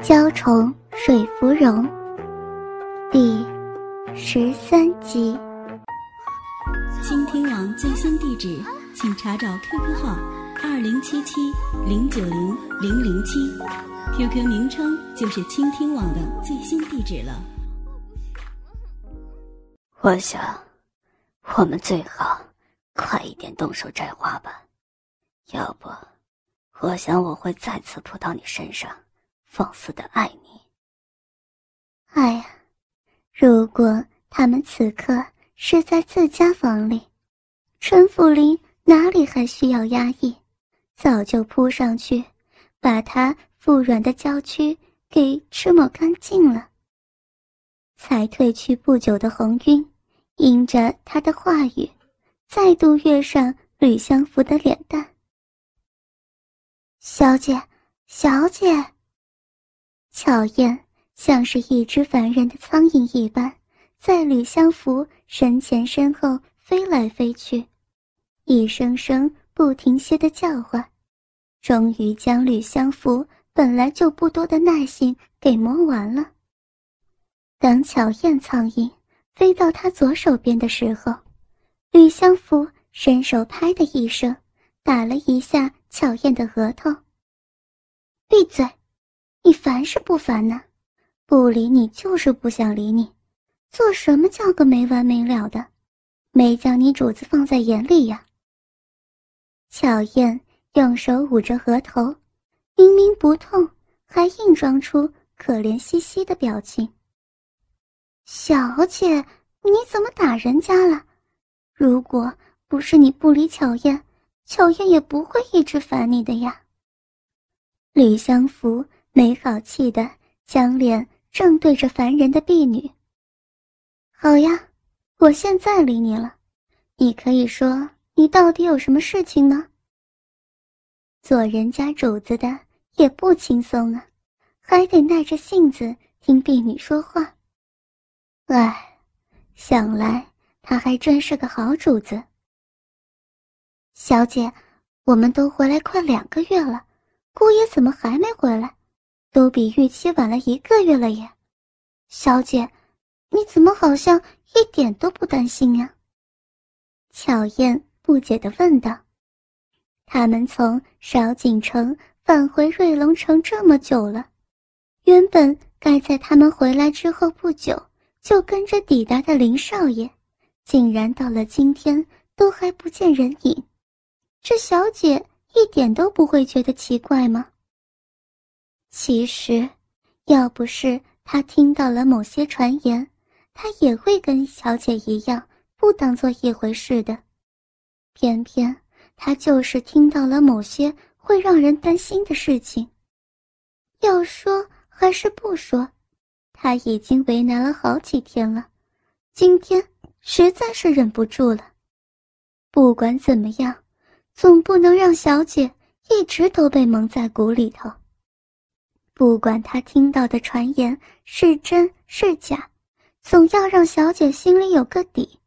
娇宠水芙蓉》第十三集。倾听网最新地址，请查找 QQ 号二零七七零九零零零七，QQ 名称就是倾听网的最新地址了。我想，我们最好快一点动手摘花吧，要不，我想我会再次扑到你身上，放肆的爱你。哎呀，如果他们此刻是在自家房里，陈府林哪里还需要压抑，早就扑上去，把他腹软的娇躯给吃抹干净了。才褪去不久的红晕。因着他的话语，再度跃上吕相福的脸蛋。小姐，小姐。巧燕像是一只烦人的苍蝇一般，在吕相福身前身后飞来飞去，一声声不停歇的叫唤，终于将吕相福本来就不多的耐性给磨完了。当巧燕苍蝇。飞到他左手边的时候，吕相福伸手拍的一声，打了一下巧燕的额头。闭嘴！你烦是不烦呢？不理你就是不想理你，做什么叫个没完没了的？没将你主子放在眼里呀？巧燕用手捂着额头，明明不痛，还硬装出可怜兮兮的表情。小姐，你怎么打人家了？如果不是你不理巧燕，巧燕也不会一直烦你的呀。吕相福没好气的将脸正对着烦人的婢女。好呀，我现在理你了，你可以说你到底有什么事情吗？做人家主子的也不轻松啊，还得耐着性子听婢女说话。唉，想来他还真是个好主子。小姐，我们都回来快两个月了，姑爷怎么还没回来？都比预期晚了一个月了耶。小姐，你怎么好像一点都不担心呀？巧燕不解地问道。他们从少景城返回瑞龙城这么久了，原本该在他们回来之后不久。就跟着抵达的林少爷，竟然到了今天都还不见人影，这小姐一点都不会觉得奇怪吗？其实，要不是他听到了某些传言，他也会跟小姐一样不当做一回事的。偏偏他就是听到了某些会让人担心的事情，要说还是不说？他已经为难了好几天了，今天实在是忍不住了。不管怎么样，总不能让小姐一直都被蒙在鼓里头。不管他听到的传言是真是假，总要让小姐心里有个底。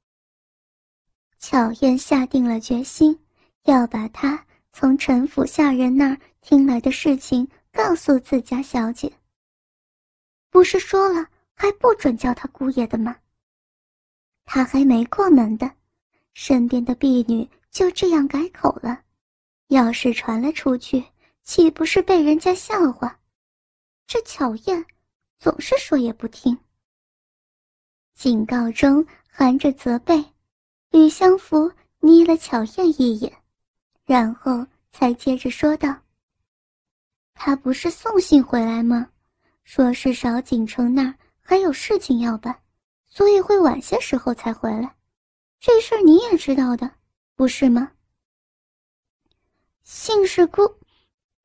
巧燕下定了决心，要把她从陈府下人那儿听来的事情告诉自家小姐。不是说了还不准叫他姑爷的吗？他还没过门的，身边的婢女就这样改口了，要是传了出去，岂不是被人家笑话？这巧燕总是说也不听。警告中含着责备，吕相福睨了巧燕一眼，然后才接着说道：“他不是送信回来吗？”说是少锦城那儿还有事情要办，所以会晚些时候才回来。这事儿你也知道的，不是吗？信是姑，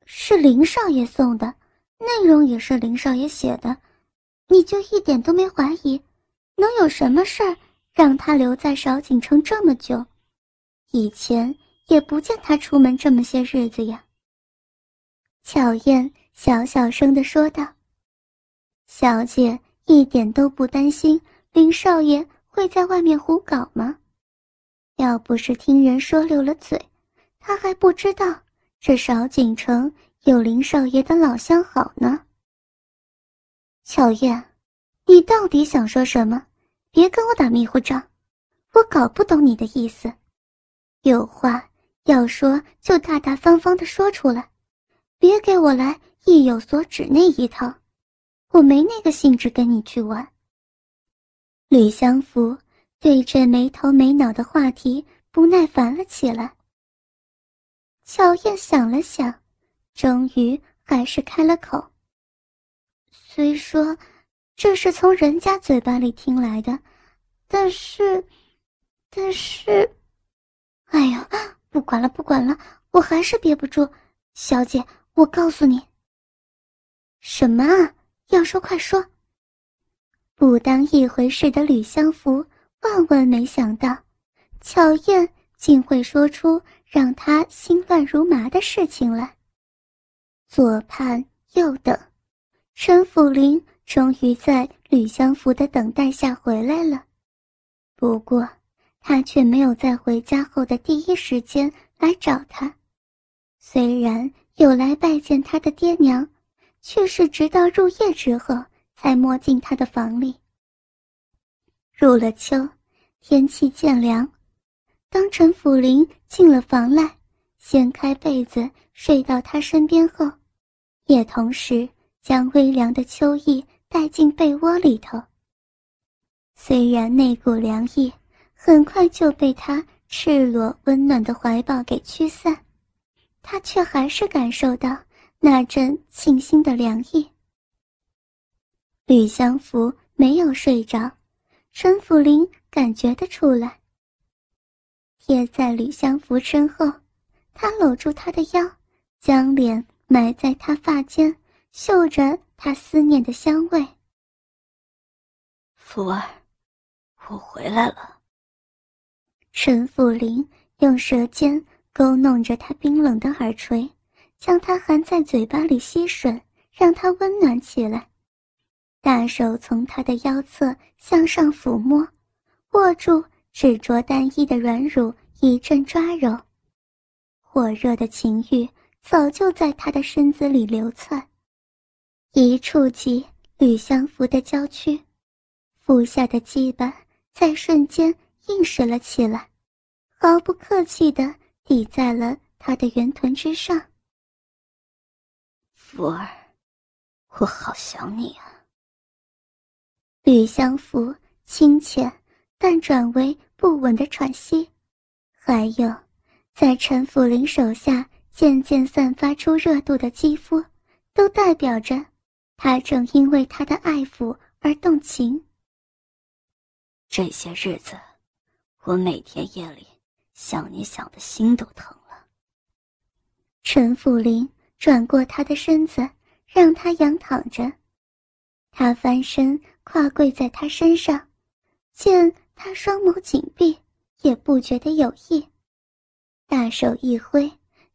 是林少爷送的，内容也是林少爷写的，你就一点都没怀疑？能有什么事儿让他留在少景城这么久？以前也不见他出门这么些日子呀。巧燕小小声的说道：“小姐一点都不担心林少爷会在外面胡搞吗？要不是听人说溜了嘴，她还不知道这少景城。”有林少爷的老相好呢。巧燕，你到底想说什么？别跟我打迷糊仗，我搞不懂你的意思。有话要说就大大方方的说出来，别给我来意有所指那一套，我没那个兴致跟你去玩。吕相福对这没头没脑的话题不耐烦了起来。巧燕想了想。终于还是开了口。虽说这是从人家嘴巴里听来的，但是，但是，哎呀，不管了，不管了，我还是憋不住。小姐，我告诉你。什么啊？要说快说。不当一回事的吕相福万万没想到，巧燕竟会说出让他心乱如麻的事情来。左盼右等，陈府林终于在吕相福的等待下回来了。不过，他却没有在回家后的第一时间来找他。虽然有来拜见他的爹娘，却是直到入夜之后才摸进他的房里。入了秋，天气渐凉，当陈府林进了房来，掀开被子睡到他身边后。也同时将微凉的秋意带进被窝里头。虽然那股凉意很快就被他赤裸温暖的怀抱给驱散，他却还是感受到那阵沁心的凉意。吕相福没有睡着，陈府林感觉得出来。贴在吕相福身后，他搂住他的腰，将脸。埋在他发间，嗅着他思念的香味。福儿，我回来了。陈福林用舌尖勾弄着他冰冷的耳垂，将他含在嘴巴里吸吮，让他温暖起来。大手从他的腰侧向上抚摸，握住只着单衣的软乳，一阵抓揉，火热的情欲。早就在他的身子里流窜，一触及吕相福的娇躯，腹下的羁绊在瞬间硬实了起来，毫不客气地抵在了他的圆臀之上。福儿，我好想你啊！吕相福清浅但转为不稳的喘息，还有，在陈府林手下。渐渐散发出热度的肌肤，都代表着他正因为他的爱抚而动情。这些日子，我每天夜里想你想的心都疼了。陈福林转过他的身子，让他仰躺着，他翻身跨跪在他身上，见他双眸紧闭，也不觉得有意，大手一挥。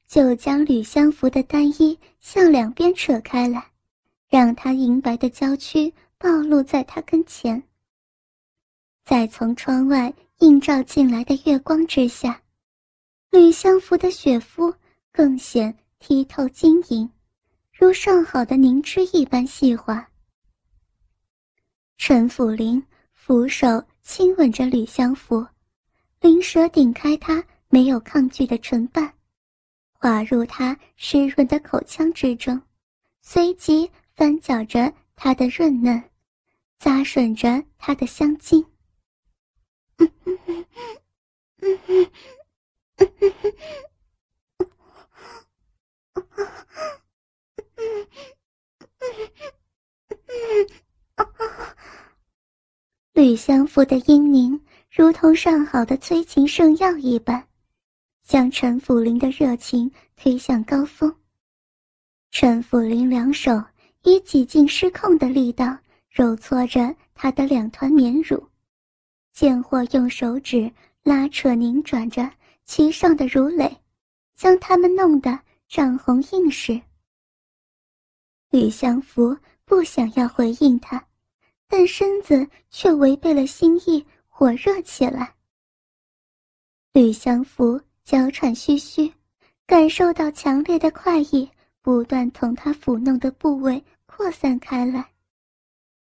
就将吕相福的单衣向两边扯开来，让他银白的娇躯暴露在他跟前。在从窗外映照进来的月光之下，吕相福的雪肤更显剔透晶莹，如上好的凝脂一般细滑。陈府林俯手亲吻着吕相福，灵舌顶开他没有抗拒的唇瓣。滑入他湿润的口腔之中，随即翻搅着他的润嫩，咂吮着他的香精。吕相福的阴凝如同上好的催情圣药一般。将陈府林的热情推向高峰。陈府林两手以几近失控的力道揉搓着她的两团绵乳，贱货用手指拉扯拧转着其上的乳蕾，将它们弄得涨红硬实。吕相福不想要回应他，但身子却违背了心意，火热起来。吕相福娇喘吁吁，感受到强烈的快意不断从他抚弄的部位扩散开来，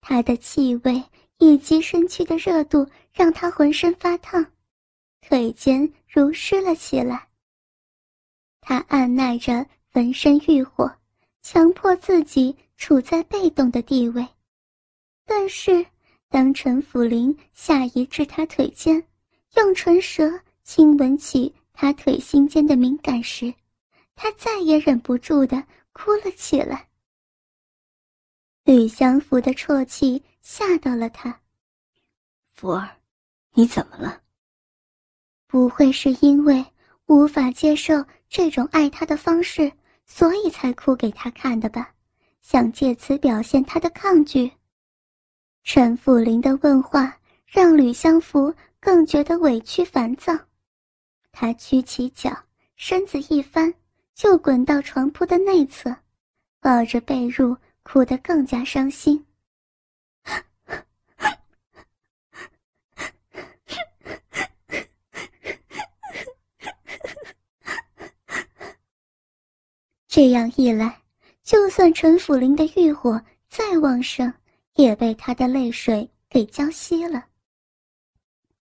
他的气味以及身躯的热度让他浑身发烫，腿间如湿了起来。他按耐着浑身欲火，强迫自己处在被动的地位，但是当陈府林下移至他腿间，用唇舌。亲吻起他腿心间的敏感时，他再也忍不住的哭了起来。吕相福的啜泣吓到了他。福儿，你怎么了？不会是因为无法接受这种爱他的方式，所以才哭给他看的吧？想借此表现他的抗拒。陈辅林的问话让吕相福更觉得委屈烦躁。他屈起脚，身子一翻，就滚到床铺的内侧，抱着被褥，哭得更加伤心。这样一来，就算陈府林的欲火再旺盛，也被他的泪水给浇熄了。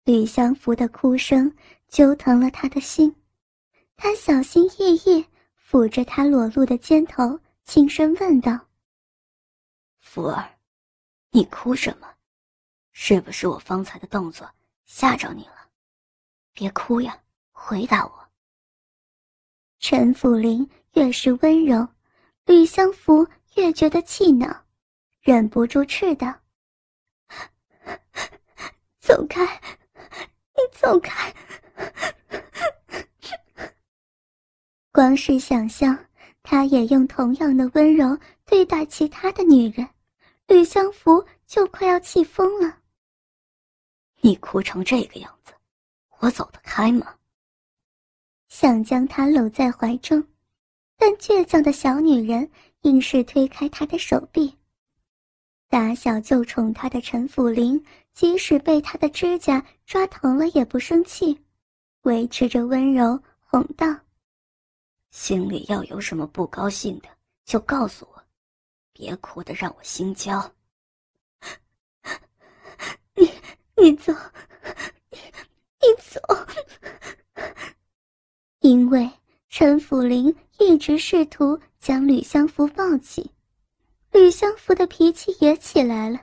吕相福的哭声。揪疼了他的心，他小心翼翼抚着他裸露的肩头，轻声问道：“福儿，你哭什么？是不是我方才的动作吓着你了？别哭呀，回答我。”陈辅林越是温柔，吕相福越觉得气恼，忍不住斥道：“ 走开，你走开！” 光是想象，他也用同样的温柔对待其他的女人，吕相福就快要气疯了。你哭成这个样子，我走得开吗？想将她搂在怀中，但倔强的小女人硬是推开他的手臂。打小就宠她的陈辅林，即使被他的指甲抓疼了也不生气，维持着温柔哄道。心里要有什么不高兴的，就告诉我，别哭得让我心焦。你你走，你你走。因为陈辅林一直试图将吕相福抱起，吕相福的脾气也起来了，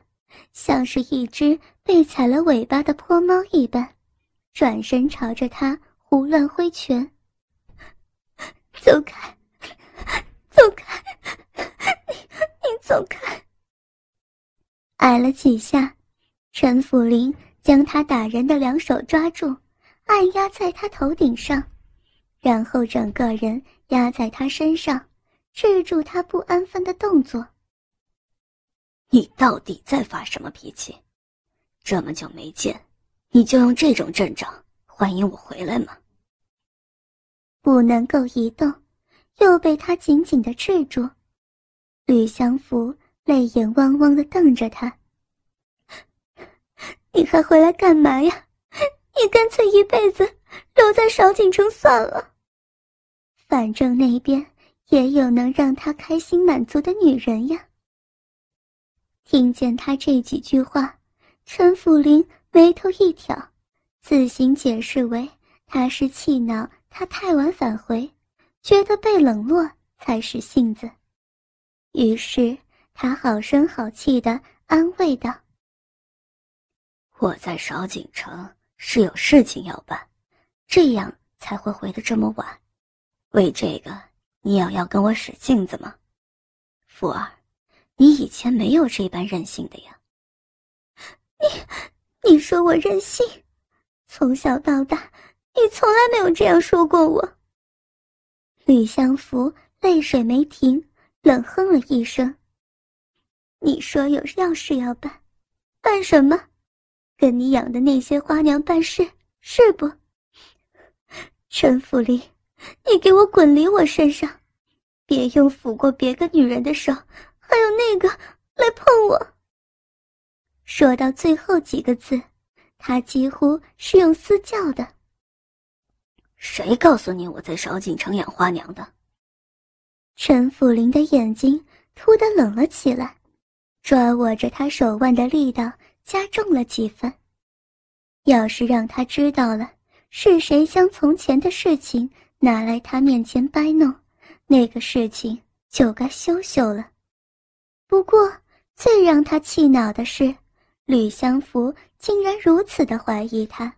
像是一只被踩了尾巴的泼猫一般，转身朝着他胡乱挥拳。走开，走开！你你走开！挨了几下，陈辅林将他打人的两手抓住，按压在他头顶上，然后整个人压在他身上，制住他不安分的动作。你到底在发什么脾气？这么久没见，你就用这种阵仗欢迎我回来吗？不能够移动，又被他紧紧的制住。吕相福泪眼汪汪的瞪着他：“你还回来干嘛呀？你干脆一辈子留在少景城算了。反正那边也有能让他开心满足的女人呀。”听见他这几句话，陈府林眉头一挑，自行解释为他是气恼。他太晚返回，觉得被冷落才是性子，于是他好声好气的安慰道：“我在少景城是有事情要办，这样才会回的这么晚。为这个，你也要跟我使性子吗？福儿，你以前没有这般任性的呀。你，你说我任性？从小到大。”你从来没有这样说过我。吕相福泪水没停，冷哼了一声，你说有要事要办，办什么？跟你养的那些花娘办事是不？陈福林，你给我滚离我身上！别用抚过别个女人的手，还有那个来碰我。说到最后几个字，他几乎是用嘶叫的。谁告诉你我在少锦城养花娘的？陈府林的眼睛突的冷了起来，抓握着他手腕的力道加重了几分。要是让他知道了是谁将从前的事情拿来他面前摆弄。那个事情就该羞羞了。不过，最让他气恼的是，吕相福竟然如此的怀疑他，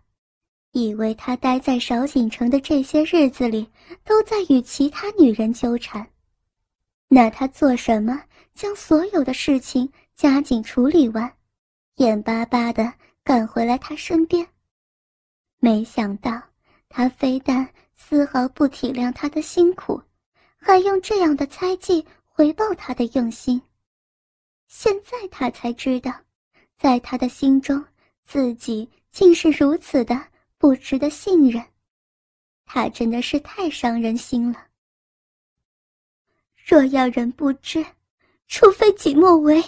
以为他待在少锦城的这些日子里都在与其他女人纠缠。那他做什么将所有的事情加紧处理完，眼巴巴的赶回来他身边？没想到，他非但丝毫不体谅他的辛苦。还用这样的猜忌回报他的用心。现在他才知道，在他的心中，自己竟是如此的不值得信任。他真的是太伤人心了。若要人不知，除非己莫为。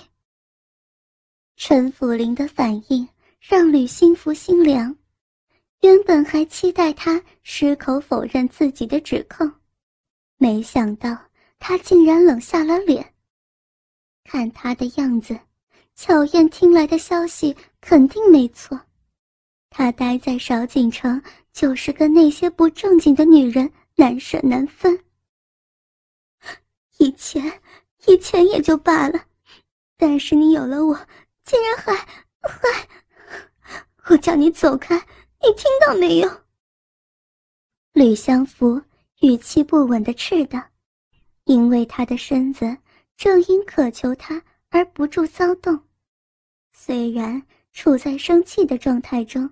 陈府林的反应让吕心福心凉，原本还期待他矢口否认自己的指控。没想到他竟然冷下了脸。看他的样子，巧燕听来的消息肯定没错。他待在少景城，就是跟那些不正经的女人难舍难分。以前，以前也就罢了，但是你有了我，竟然还还……我叫你走开，你听到没有？吕相福。语气不稳的斥道：“因为他的身子正因渴求他而不住骚动，虽然处在生气的状态中，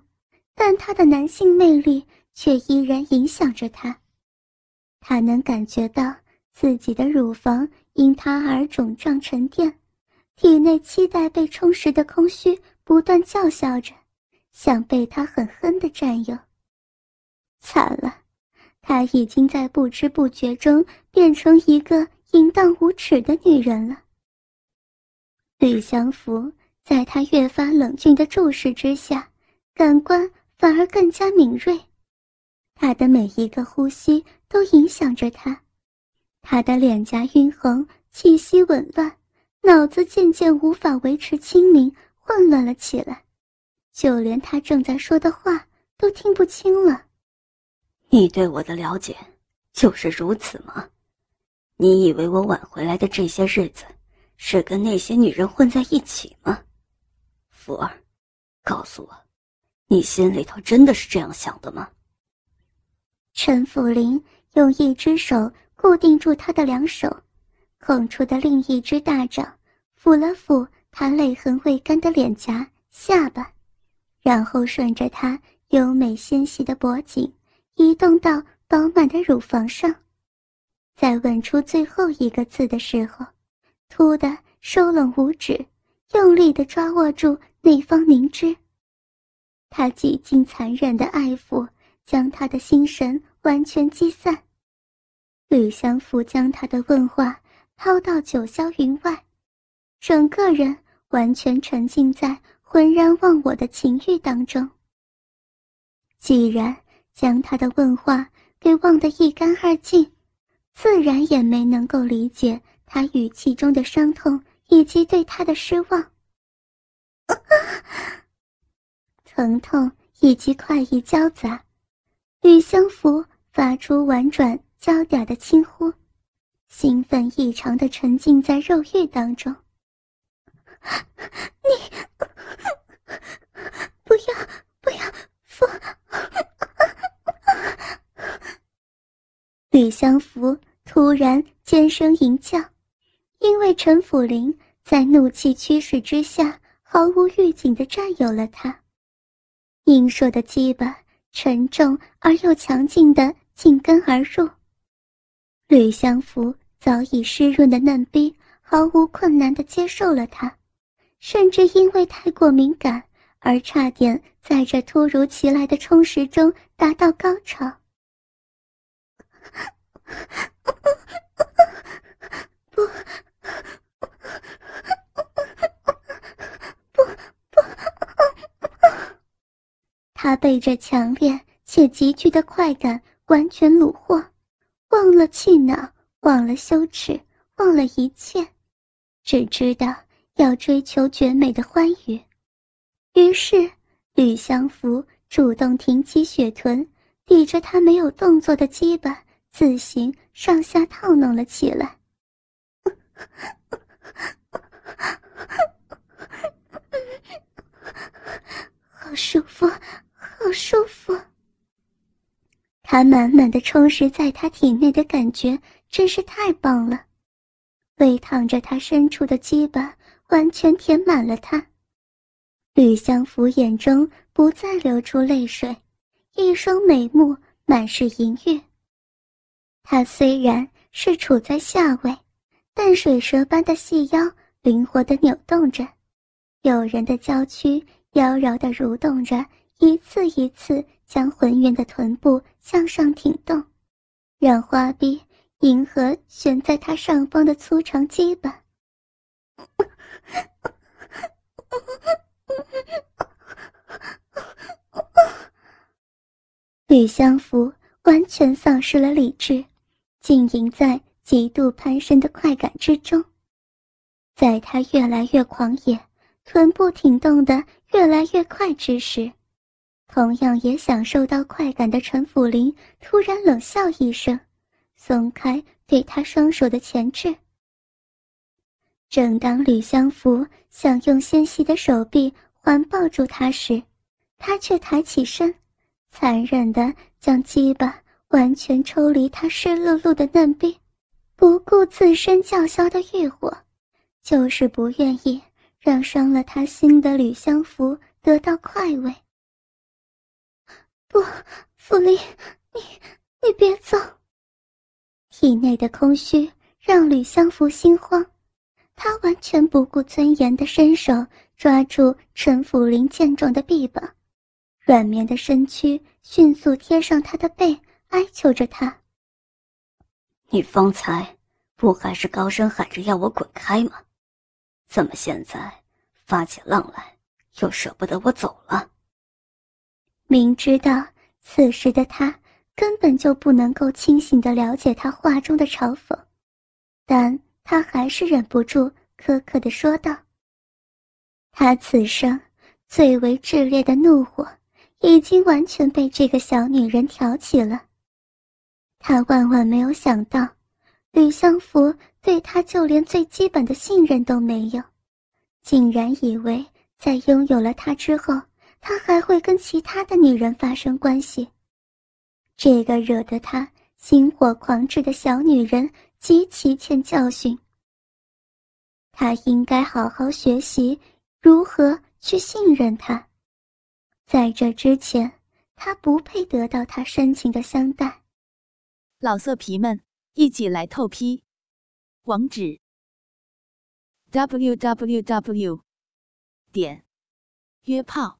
但他的男性魅力却依然影响着他。他能感觉到自己的乳房因他而肿胀沉淀，体内期待被充实的空虚不断叫嚣着，想被他狠狠的占有。惨了！”他已经在不知不觉中变成一个淫荡无耻的女人了。吕相福在他越发冷峻的注视之下，感官反而更加敏锐，他的每一个呼吸都影响着他，他的脸颊晕红，气息紊乱，脑子渐渐无法维持清明，混乱了起来，就连他正在说的话都听不清了。你对我的了解就是如此吗？你以为我晚回来的这些日子是跟那些女人混在一起吗？福儿，告诉我，你心里头真的是这样想的吗？陈福林用一只手固定住他的两手，空出的另一只大掌抚了抚他泪痕未干的脸颊、下巴，然后顺着他优美纤细的脖颈。移动到饱满的乳房上，在吻出最后一个字的时候，突的收拢五指，用力的抓握住那方明枝。他几近残忍的爱抚，将他的心神完全击散。吕相福将他的问话抛到九霄云外，整个人完全沉浸在浑然忘我的情欲当中。既然。将他的问话给忘得一干二净，自然也没能够理解他语气中的伤痛以及对他的失望。疼痛以及快意交杂，吕相福发出婉转娇嗲的轻呼，兴奋异常的沉浸在肉欲当中。你不要不要父。吕相福突然尖声吟叫，因为陈府林在怒气驱使之下，毫无预警地占有了他。硬硕的鸡巴沉重而又强劲地紧跟而入，吕相福早已湿润的嫩逼毫无困难地接受了他，甚至因为太过敏感而差点在这突如其来的充实中达到高潮。不，他被这强烈且急剧的快感完全虏获，忘了气恼，忘了羞耻，忘了一切，只知道要追求绝美的欢愉。于是，吕相福主动挺起雪臀，抵着他没有动作的鸡巴。自行上下套弄了起来，好舒服，好舒服。他满满的充实在他体内的感觉真是太棒了，胃淌着他深处的鸡巴，完全填满了他。吕相福眼中不再流出泪水，一双美目满是淫欲。他虽然是处在下位，但水蛇般的细腰灵活地扭动着，诱人的娇躯妖娆地蠕动着，一次一次将浑圆的臀部向上挺动，让花臂迎合悬在他上方的粗长基板。吕相福完全丧失了理智。浸淫在极度攀升的快感之中，在他越来越狂野、臀部挺动的越来越快之时，同样也享受到快感的陈辅林突然冷笑一声，松开对他双手的钳制。正当吕相福想用纤细的手臂环抱住他时，他却抬起身，残忍地将鸡巴。完全抽离他湿漉漉的嫩臂，不顾自身叫嚣的欲火，就是不愿意让伤了他心的吕相福得到快慰。不，傅林，你你别走。体内的空虚让吕相福心慌，他完全不顾尊严的伸手抓住陈辅林健壮的臂膀，软绵的身躯迅速贴上他的背。哀求着他：“你方才不还是高声喊着要我滚开吗？怎么现在发起浪来，又舍不得我走了？”明知道此时的他根本就不能够清醒的了解他话中的嘲讽，但他还是忍不住苛刻的说道：“他此生最为炽烈的怒火，已经完全被这个小女人挑起了。”他万万没有想到，吕相福对他就连最基本的信任都没有，竟然以为在拥有了他之后，他还会跟其他的女人发生关系。这个惹得他心火狂炽的小女人极其欠教训。他应该好好学习如何去信任他。在这之前，他不配得到他深情的相待。老色皮们，一起来透批！网址：w w w 点约炮